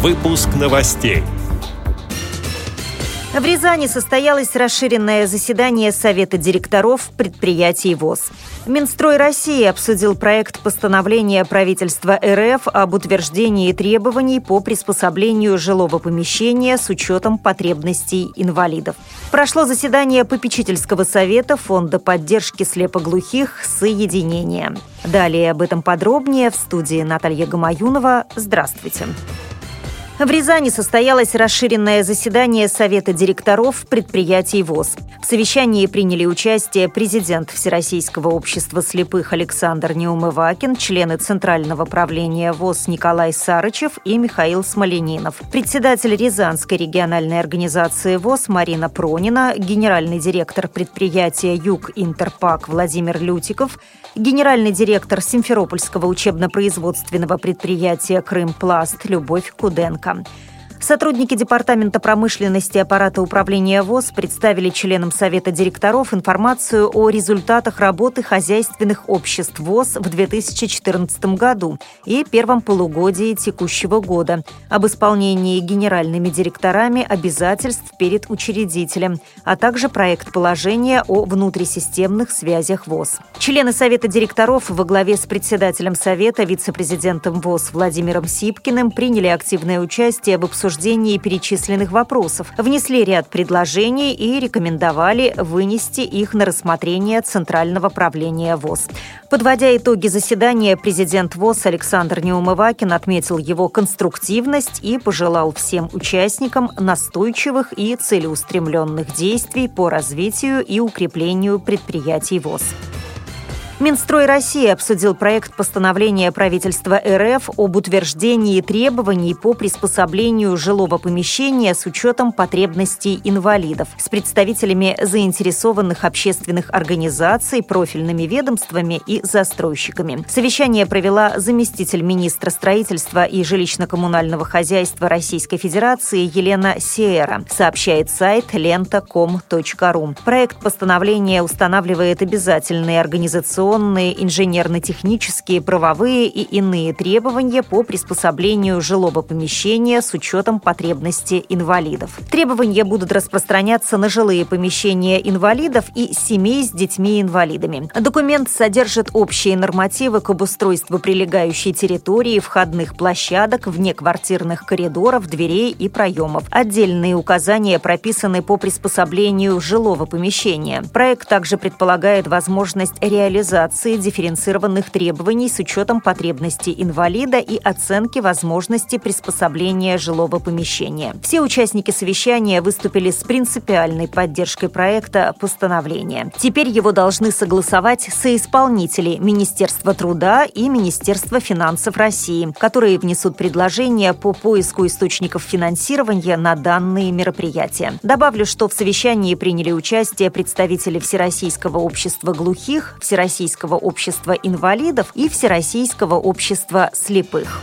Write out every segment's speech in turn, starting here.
Выпуск новостей. В Рязани состоялось расширенное заседание Совета директоров предприятий ВОЗ. Минстрой России обсудил проект постановления правительства РФ об утверждении требований по приспособлению жилого помещения с учетом потребностей инвалидов. Прошло заседание попечительского совета Фонда поддержки слепоглухих «Соединение». Далее об этом подробнее в студии Наталья Гамаюнова. Здравствуйте. Здравствуйте. В Рязани состоялось расширенное заседание Совета директоров предприятий ВОЗ. В совещании приняли участие президент Всероссийского общества слепых Александр Неумывакин, члены Центрального правления ВОЗ Николай Сарычев и Михаил Смоленинов, председатель Рязанской региональной организации ВОЗ Марина Пронина, генеральный директор предприятия «Юг Интерпак» Владимир Лютиков, генеральный директор Симферопольского учебно-производственного предприятия «Крымпласт» Любовь Куденко. come。Сотрудники Департамента промышленности аппарата управления ВОЗ представили членам Совета директоров информацию о результатах работы хозяйственных обществ ВОЗ в 2014 году и первом полугодии текущего года, об исполнении генеральными директорами обязательств перед учредителем, а также проект положения о внутрисистемных связях ВОЗ. Члены Совета директоров во главе с председателем Совета, вице-президентом ВОЗ Владимиром Сипкиным приняли активное участие в обсуждении обсуждении перечисленных вопросов, внесли ряд предложений и рекомендовали вынести их на рассмотрение Центрального правления ВОЗ. Подводя итоги заседания, президент ВОЗ Александр Неумывакин отметил его конструктивность и пожелал всем участникам настойчивых и целеустремленных действий по развитию и укреплению предприятий ВОЗ. Минстрой России обсудил проект постановления правительства РФ об утверждении требований по приспособлению жилого помещения с учетом потребностей инвалидов с представителями заинтересованных общественных организаций, профильными ведомствами и застройщиками. Совещание провела заместитель министра строительства и жилищно-коммунального хозяйства Российской Федерации Елена Сеера, сообщает сайт лента.ком.ру. Проект постановления устанавливает обязательные организационные организационные, инженерно-технические, правовые и иные требования по приспособлению жилого помещения с учетом потребностей инвалидов. Требования будут распространяться на жилые помещения инвалидов и семей с детьми-инвалидами. Документ содержит общие нормативы к обустройству прилегающей территории, входных площадок, внеквартирных коридоров, дверей и проемов. Отдельные указания прописаны по приспособлению жилого помещения. Проект также предполагает возможность реализации реализации дифференцированных требований с учетом потребностей инвалида и оценки возможности приспособления жилого помещения. Все участники совещания выступили с принципиальной поддержкой проекта постановления. Теперь его должны согласовать соисполнители Министерства труда и Министерства финансов России, которые внесут предложения по поиску источников финансирования на данные мероприятия. Добавлю, что в совещании приняли участие представители Всероссийского общества глухих, Всероссийского Всероссийского общества инвалидов и Всероссийского общества слепых.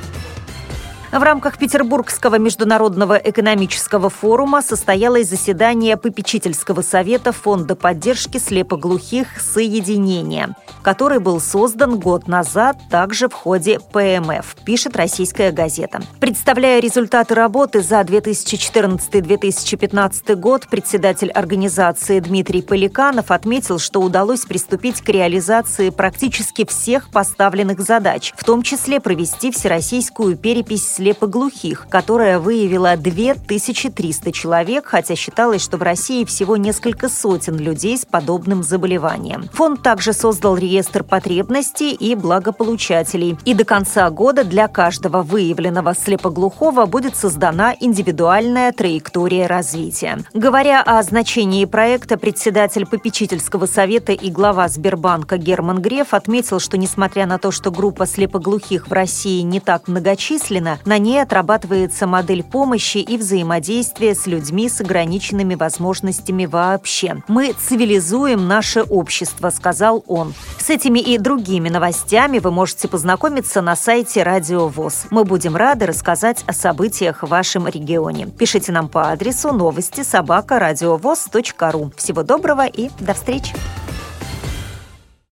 В рамках Петербургского международного экономического форума состоялось заседание попечительского совета Фонда поддержки слепоглухих «Соединение», который был создан год назад также в ходе ПМФ, пишет российская газета. Представляя результаты работы за 2014-2015 год, председатель организации Дмитрий Поликанов отметил, что удалось приступить к реализации практически всех поставленных задач, в том числе провести всероссийскую перепись слепоглухих, которая выявила 2300 человек, хотя считалось, что в России всего несколько сотен людей с подобным заболеванием. Фонд также создал реестр потребностей и благополучателей. И до конца года для каждого выявленного слепоглухого будет создана индивидуальная траектория развития. Говоря о значении проекта, председатель попечительского совета и глава Сбербанка Герман Греф отметил, что несмотря на то, что группа слепоглухих в России не так многочисленна, на ней отрабатывается модель помощи и взаимодействия с людьми с ограниченными возможностями вообще. Мы цивилизуем наше общество, сказал он. С этими и другими новостями вы можете познакомиться на сайте Радио ВОЗ. Мы будем рады рассказать о событиях в вашем регионе. Пишите нам по адресу новости собака ру. Всего доброго и до встречи!